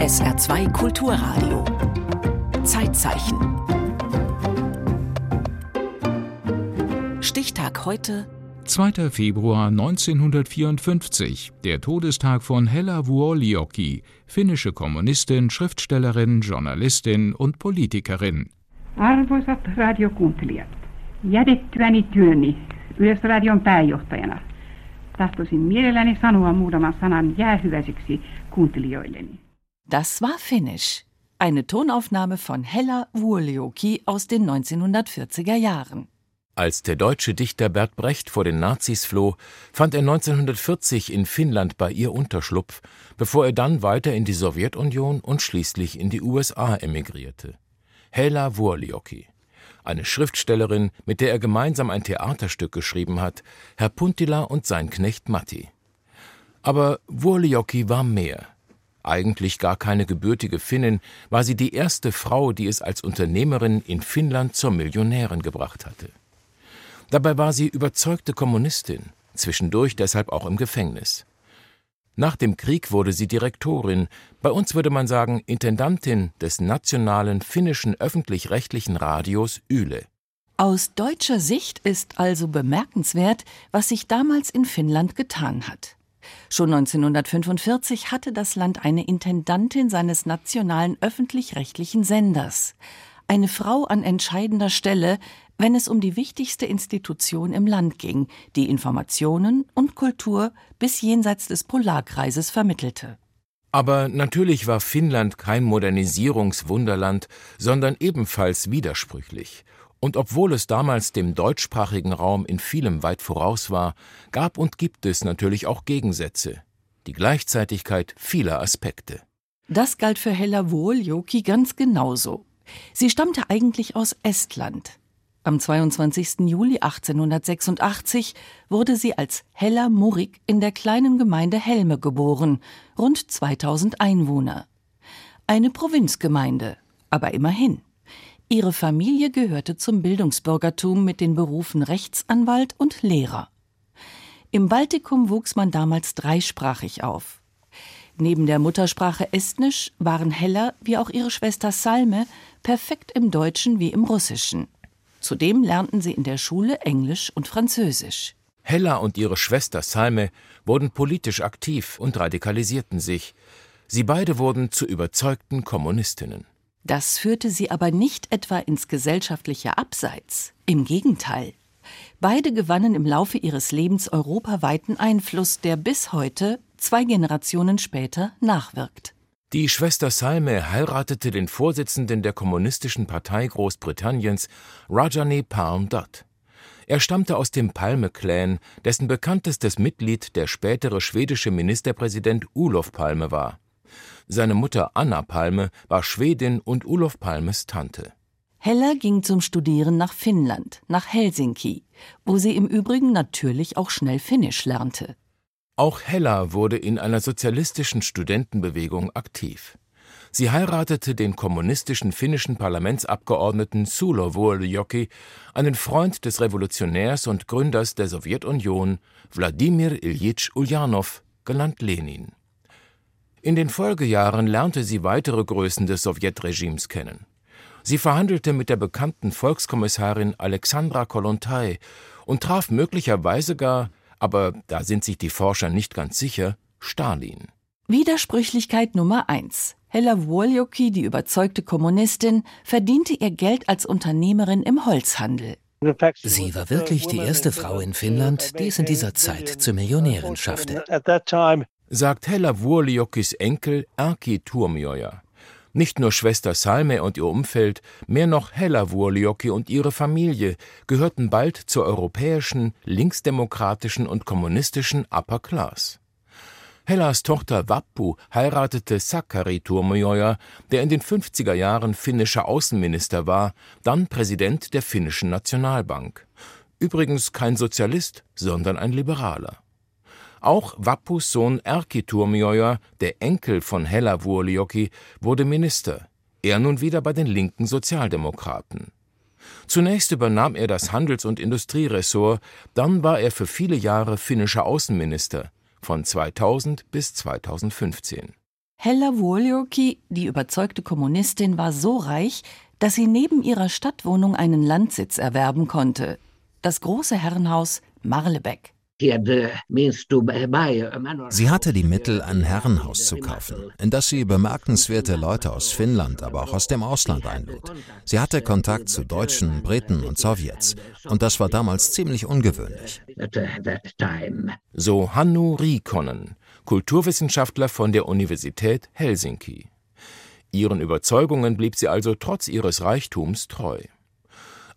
SR2 Kulturradio. Zeitzeichen. Stichtag heute. 2. Februar 1954, der Todestag von Hella Vuolijoki, finnische Kommunistin, Schriftstellerin, Journalistin und Politikerin. Arvoisat radiokuuntelijat, jätettyäni työni Yleisradion pääjohtajana tahtoisin mielelläni sanoa muutaman sanan jäähyväiseksi kuuntelijoilleni. Das war Finnisch. Eine Tonaufnahme von Hella Vuolijoki aus den 1940er Jahren. Als der deutsche Dichter Bert Brecht vor den Nazis floh, fand er 1940 in Finnland bei ihr Unterschlupf, bevor er dann weiter in die Sowjetunion und schließlich in die USA emigrierte. Hella Vuolijoki eine Schriftstellerin, mit der er gemeinsam ein Theaterstück geschrieben hat, Herr Puntila und sein Knecht Matti. Aber Wurlioki war mehr. Eigentlich gar keine gebürtige Finnin, war sie die erste Frau, die es als Unternehmerin in Finnland zur Millionärin gebracht hatte. Dabei war sie überzeugte Kommunistin, zwischendurch deshalb auch im Gefängnis. Nach dem Krieg wurde sie Direktorin, bei uns würde man sagen Intendantin des nationalen finnischen öffentlich-rechtlichen Radios Yle. Aus deutscher Sicht ist also bemerkenswert, was sich damals in Finnland getan hat. Schon 1945 hatte das Land eine Intendantin seines nationalen öffentlich-rechtlichen Senders. Eine Frau an entscheidender Stelle, wenn es um die wichtigste Institution im Land ging, die Informationen und Kultur bis jenseits des Polarkreises vermittelte. Aber natürlich war Finnland kein Modernisierungswunderland, sondern ebenfalls widersprüchlich. Und obwohl es damals dem deutschsprachigen Raum in vielem weit voraus war, gab und gibt es natürlich auch Gegensätze. Die Gleichzeitigkeit vieler Aspekte. Das galt für Hella Wohl-Joki ganz genauso. Sie stammte eigentlich aus Estland. Am 22. Juli 1886 wurde sie als Hella Murik in der kleinen Gemeinde Helme geboren, rund 2000 Einwohner. Eine Provinzgemeinde, aber immerhin. Ihre Familie gehörte zum Bildungsbürgertum mit den Berufen Rechtsanwalt und Lehrer. Im Baltikum wuchs man damals dreisprachig auf. Neben der Muttersprache Estnisch waren Hella wie auch ihre Schwester Salme perfekt im Deutschen wie im Russischen. Zudem lernten sie in der Schule Englisch und Französisch. Hella und ihre Schwester Salme wurden politisch aktiv und radikalisierten sich. Sie beide wurden zu überzeugten Kommunistinnen. Das führte sie aber nicht etwa ins gesellschaftliche Abseits. Im Gegenteil. Beide gewannen im Laufe ihres Lebens europaweiten Einfluss, der bis heute, zwei Generationen später, nachwirkt. Die Schwester Salme heiratete den Vorsitzenden der Kommunistischen Partei Großbritanniens, Rajani Palm Dutt. Er stammte aus dem Palme-Clan, dessen bekanntestes Mitglied der spätere schwedische Ministerpräsident Ulof Palme war. Seine Mutter Anna Palme war Schwedin und Ulof Palmes Tante. Hella ging zum Studieren nach Finnland, nach Helsinki, wo sie im Übrigen natürlich auch schnell Finnisch lernte. Auch Hella wurde in einer sozialistischen Studentenbewegung aktiv. Sie heiratete den kommunistischen finnischen Parlamentsabgeordneten Sulo Vuolijoki, einen Freund des Revolutionärs und Gründers der Sowjetunion, Wladimir Iljitsch Uljanov, genannt Lenin. In den Folgejahren lernte sie weitere Größen des Sowjetregimes kennen. Sie verhandelte mit der bekannten Volkskommissarin Alexandra Kollontai und traf möglicherweise gar aber da sind sich die Forscher nicht ganz sicher, Stalin. Widersprüchlichkeit Nummer eins. Hella Woljoki, die überzeugte Kommunistin, verdiente ihr Geld als Unternehmerin im Holzhandel. Sie war wirklich die erste Frau in Finnland, die es in dieser Zeit zur Millionärin schaffte. Sagt Hella Vuoliokis Enkel Erki Turmioja. Nicht nur Schwester Salme und ihr Umfeld, mehr noch Hella Vuolijoki und ihre Familie gehörten bald zur europäischen, linksdemokratischen und kommunistischen Upper Class. Hellas Tochter Vappu heiratete Sakari Turmioja, der in den 50er Jahren finnischer Außenminister war, dann Präsident der finnischen Nationalbank. Übrigens kein Sozialist, sondern ein Liberaler. Auch Vappus Sohn Erkki Turmioja, der Enkel von Hella Vuolijoki, wurde Minister, er nun wieder bei den linken Sozialdemokraten. Zunächst übernahm er das Handels- und Industrieressort, dann war er für viele Jahre finnischer Außenminister, von 2000 bis 2015. Hella Vuolioki, die überzeugte Kommunistin, war so reich, dass sie neben ihrer Stadtwohnung einen Landsitz erwerben konnte. Das große Herrenhaus Marlebeck. Sie hatte die Mittel, ein Herrenhaus zu kaufen, in das sie bemerkenswerte Leute aus Finnland, aber auch aus dem Ausland einlud. Sie hatte Kontakt zu Deutschen, Briten und Sowjets. Und das war damals ziemlich ungewöhnlich. So Hannu Rikonen, Kulturwissenschaftler von der Universität Helsinki. Ihren Überzeugungen blieb sie also trotz ihres Reichtums treu.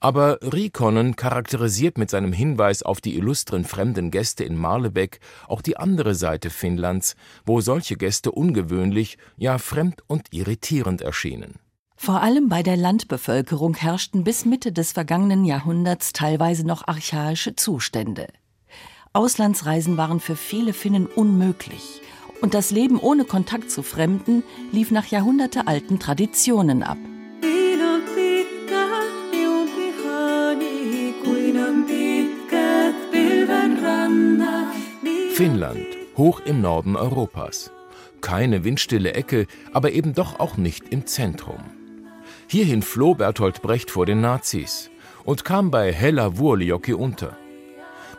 Aber Rikonen charakterisiert mit seinem Hinweis auf die illustren fremden Gäste in Marlebeck auch die andere Seite Finnlands, wo solche Gäste ungewöhnlich, ja fremd und irritierend erschienen. Vor allem bei der Landbevölkerung herrschten bis Mitte des vergangenen Jahrhunderts teilweise noch archaische Zustände. Auslandsreisen waren für viele Finnen unmöglich, und das Leben ohne Kontakt zu Fremden lief nach jahrhundertealten Traditionen ab. Finnland, hoch im Norden Europas. Keine windstille Ecke, aber eben doch auch nicht im Zentrum. Hierhin floh Bertolt Brecht vor den Nazis und kam bei Hella Vuolijoki unter.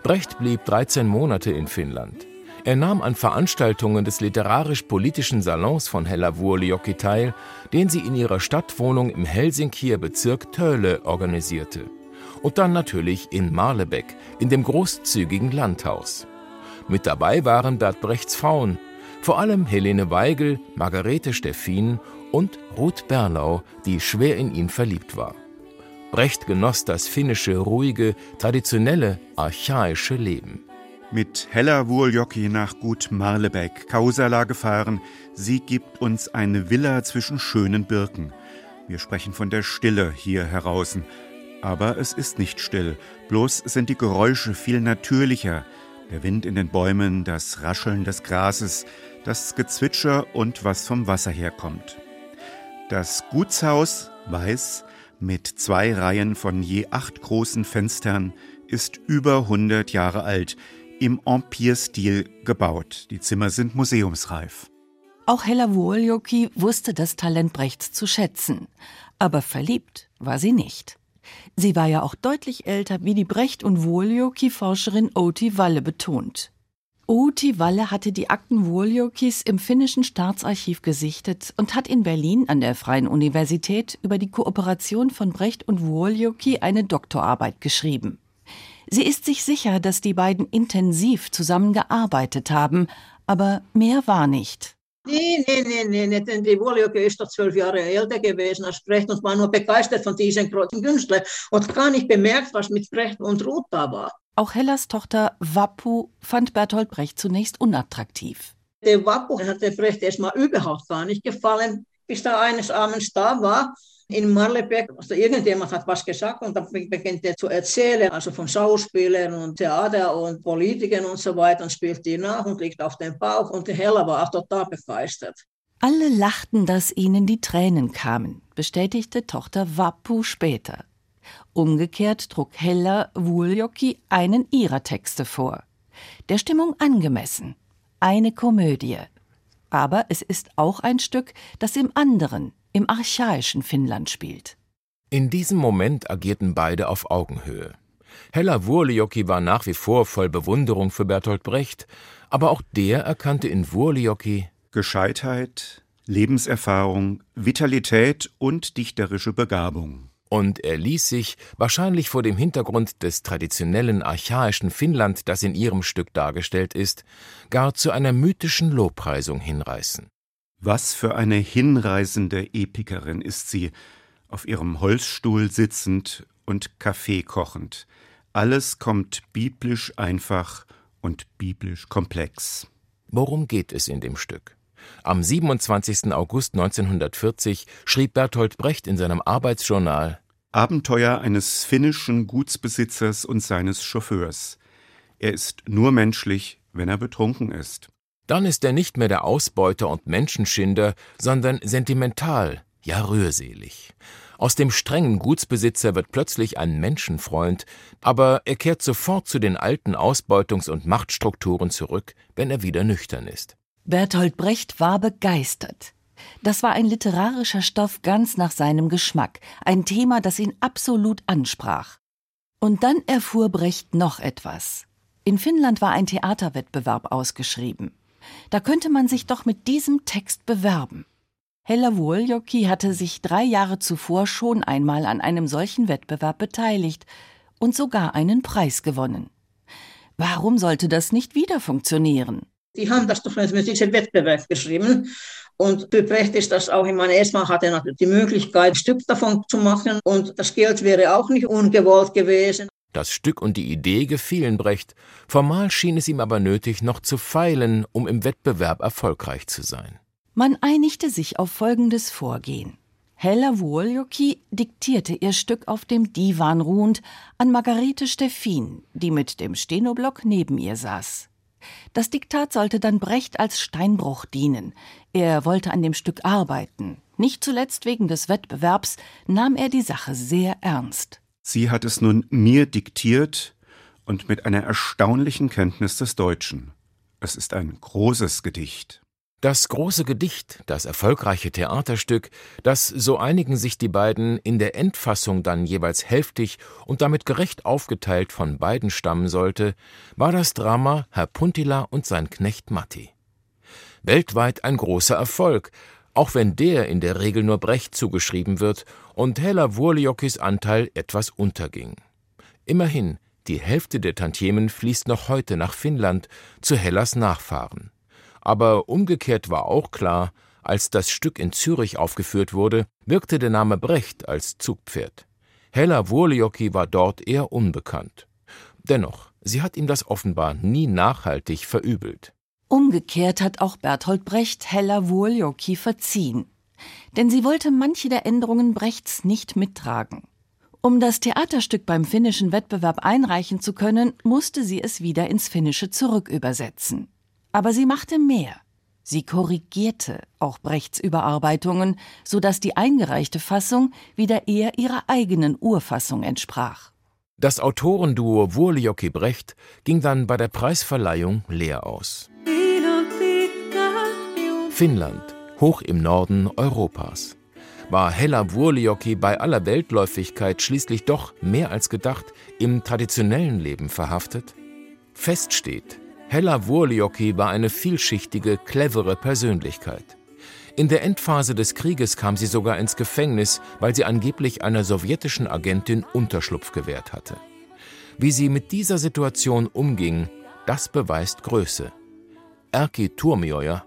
Brecht blieb 13 Monate in Finnland. Er nahm an Veranstaltungen des literarisch-politischen Salons von Hella Vuolijoki teil, den sie in ihrer Stadtwohnung im Helsinkier Bezirk Töle organisierte. Und dann natürlich in Marlebeck, in dem großzügigen Landhaus. Mit dabei waren Bert Brechts Frauen, vor allem Helene Weigel, Margarete Steffin und Ruth Berlau, die schwer in ihn verliebt war. Brecht genoss das finnische, ruhige, traditionelle, archaische Leben. Mit Hella Vuoljoki nach Gut Marlebeck, Kausala gefahren, sie gibt uns eine Villa zwischen schönen Birken. Wir sprechen von der Stille hier heraußen. Aber es ist nicht still, bloß sind die Geräusche viel natürlicher, der Wind in den Bäumen, das Rascheln des Grases, das Gezwitscher und was vom Wasser herkommt. Das Gutshaus, weiß, mit zwei Reihen von je acht großen Fenstern, ist über 100 Jahre alt, im Empire-Stil gebaut. Die Zimmer sind museumsreif. Auch Hella Vuoljoki wusste das Talent Brechts zu schätzen, aber verliebt war sie nicht. Sie war ja auch deutlich älter, wie die Brecht- und Vuoljoki-Forscherin Outi Walle betont. Outi Walle hatte die Akten Vuoljokis im finnischen Staatsarchiv gesichtet und hat in Berlin an der Freien Universität über die Kooperation von Brecht und Vuoljoki eine Doktorarbeit geschrieben. Sie ist sich sicher, dass die beiden intensiv zusammengearbeitet haben, aber mehr war nicht. Nee, nee, nee, nee, nee, denn die Wohljöcke ist doch zwölf Jahre älter gewesen als Brecht und war nur begeistert von diesen großen Künstlern und gar nicht bemerkt, was mit Brecht und Ruth da war. Auch Hellas Tochter Wappu fand Bertolt Brecht zunächst unattraktiv. Der Wappu hat der Brecht erstmal überhaupt gar nicht gefallen, bis da eines Abends da war in Marlebeck, also irgendjemand hat was gesagt und dann beginnt er zu erzählen, also von Schauspielern und Theater und Politikern und so weiter und spielt die nach und liegt auf dem Bauch und die Hella war auch total begeistert. Alle lachten, dass ihnen die Tränen kamen, bestätigte Tochter Wappu später. Umgekehrt trug Hella Wuljoki einen ihrer Texte vor. Der Stimmung angemessen. Eine Komödie. Aber es ist auch ein Stück, das im anderen, im archaischen Finnland spielt. In diesem Moment agierten beide auf Augenhöhe. Hella Wurlioki war nach wie vor voll Bewunderung für Bertolt Brecht, aber auch der erkannte in Wurlioki Gescheitheit, Lebenserfahrung, Vitalität und dichterische Begabung. Und er ließ sich, wahrscheinlich vor dem Hintergrund des traditionellen archaischen Finnland, das in ihrem Stück dargestellt ist, gar zu einer mythischen Lobpreisung hinreißen. Was für eine hinreißende Epikerin ist sie, auf ihrem Holzstuhl sitzend und Kaffee kochend. Alles kommt biblisch einfach und biblisch komplex. Worum geht es in dem Stück? Am 27. August 1940 schrieb Bertolt Brecht in seinem Arbeitsjournal Abenteuer eines finnischen Gutsbesitzers und seines Chauffeurs. Er ist nur menschlich, wenn er betrunken ist. Dann ist er nicht mehr der Ausbeuter und Menschenschinder, sondern sentimental, ja rührselig. Aus dem strengen Gutsbesitzer wird plötzlich ein Menschenfreund, aber er kehrt sofort zu den alten Ausbeutungs- und Machtstrukturen zurück, wenn er wieder nüchtern ist. Bertolt Brecht war begeistert. Das war ein literarischer Stoff ganz nach seinem Geschmack, ein Thema, das ihn absolut ansprach. Und dann erfuhr Brecht noch etwas. In Finnland war ein Theaterwettbewerb ausgeschrieben. Da könnte man sich doch mit diesem Text bewerben. Hella Vuoljoki hatte sich drei Jahre zuvor schon einmal an einem solchen Wettbewerb beteiligt und sogar einen Preis gewonnen. Warum sollte das nicht wieder funktionieren? Die haben das doch mit diesem Wettbewerb geschrieben. Und für Brecht ist das auch, ich meine, erstmal hatte natürlich die Möglichkeit, ein Stück davon zu machen und das Geld wäre auch nicht ungewollt gewesen. Das Stück und die Idee gefielen Brecht, formal schien es ihm aber nötig, noch zu feilen, um im Wettbewerb erfolgreich zu sein. Man einigte sich auf folgendes Vorgehen. Hella Vuoljoki diktierte ihr Stück auf dem Divan ruhend an Margarete Steffin, die mit dem Stenoblock neben ihr saß. Das Diktat sollte dann Brecht als Steinbruch dienen. Er wollte an dem Stück arbeiten. Nicht zuletzt wegen des Wettbewerbs nahm er die Sache sehr ernst. Sie hat es nun mir diktiert und mit einer erstaunlichen Kenntnis des Deutschen. Es ist ein großes Gedicht. Das große Gedicht, das erfolgreiche Theaterstück, das, so einigen sich die beiden, in der Endfassung dann jeweils hälftig und damit gerecht aufgeteilt von beiden stammen sollte, war das Drama Herr Puntila und sein Knecht Matti. Weltweit ein großer Erfolg, auch wenn der in der Regel nur Brecht zugeschrieben wird und Hella Wurliokis Anteil etwas unterging. Immerhin, die Hälfte der Tantiemen fließt noch heute nach Finnland zu Hellas Nachfahren. Aber umgekehrt war auch klar, als das Stück in Zürich aufgeführt wurde, wirkte der Name Brecht als Zugpferd. Hella Wurlioki war dort eher unbekannt. Dennoch, sie hat ihm das offenbar nie nachhaltig verübelt. Umgekehrt hat auch Bertolt Brecht Hella Wurlioki verziehen. Denn sie wollte manche der Änderungen Brechts nicht mittragen. Um das Theaterstück beim finnischen Wettbewerb einreichen zu können, musste sie es wieder ins Finnische zurückübersetzen. Aber sie machte mehr. Sie korrigierte auch Brechts Überarbeitungen, so dass die eingereichte Fassung wieder eher ihrer eigenen Urfassung entsprach. Das Autorenduo Wurlioki Brecht ging dann bei der Preisverleihung leer aus. Finnland, hoch im Norden Europas. War Hella Wurlioki bei aller Weltläufigkeit schließlich doch mehr als gedacht im traditionellen Leben verhaftet? Fest steht, Hella Wurlioki war eine vielschichtige, clevere Persönlichkeit. In der Endphase des Krieges kam sie sogar ins Gefängnis, weil sie angeblich einer sowjetischen Agentin Unterschlupf gewährt hatte. Wie sie mit dieser Situation umging, das beweist Größe. Erki Turmioja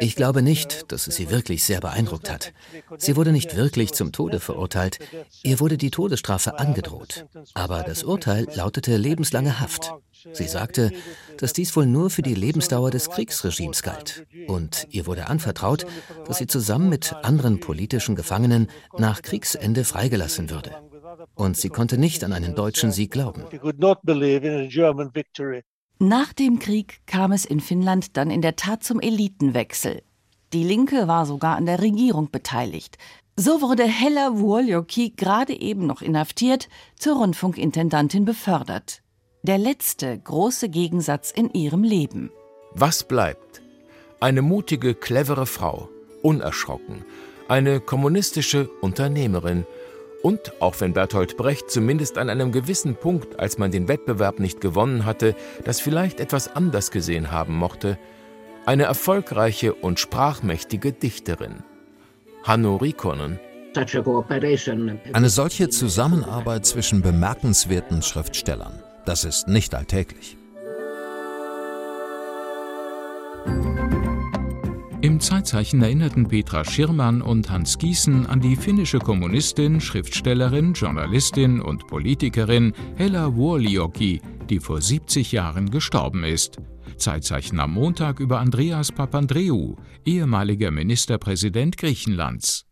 ich glaube nicht, dass es sie wirklich sehr beeindruckt hat. Sie wurde nicht wirklich zum Tode verurteilt. Ihr wurde die Todesstrafe angedroht. Aber das Urteil lautete lebenslange Haft. Sie sagte, dass dies wohl nur für die Lebensdauer des Kriegsregimes galt. Und ihr wurde anvertraut, dass sie zusammen mit anderen politischen Gefangenen nach Kriegsende freigelassen würde. Und sie konnte nicht an einen deutschen Sieg glauben. Nach dem Krieg kam es in Finnland dann in der Tat zum Elitenwechsel. Die Linke war sogar an der Regierung beteiligt. So wurde Hella Wuoljoki, gerade eben noch inhaftiert, zur Rundfunkintendantin befördert. Der letzte große Gegensatz in ihrem Leben. Was bleibt? Eine mutige, clevere Frau, unerschrocken, eine kommunistische Unternehmerin, und auch wenn Bertolt Brecht zumindest an einem gewissen Punkt, als man den Wettbewerb nicht gewonnen hatte, das vielleicht etwas anders gesehen haben mochte, eine erfolgreiche und sprachmächtige Dichterin. Hanno Rikonen eine solche Zusammenarbeit zwischen bemerkenswerten Schriftstellern, das ist nicht alltäglich. Im Zeitzeichen erinnerten Petra Schirmann und Hans Gießen an die finnische Kommunistin, Schriftstellerin, Journalistin und Politikerin Hella Wuolioki, die vor 70 Jahren gestorben ist. Zeitzeichen am Montag über Andreas Papandreou, ehemaliger Ministerpräsident Griechenlands.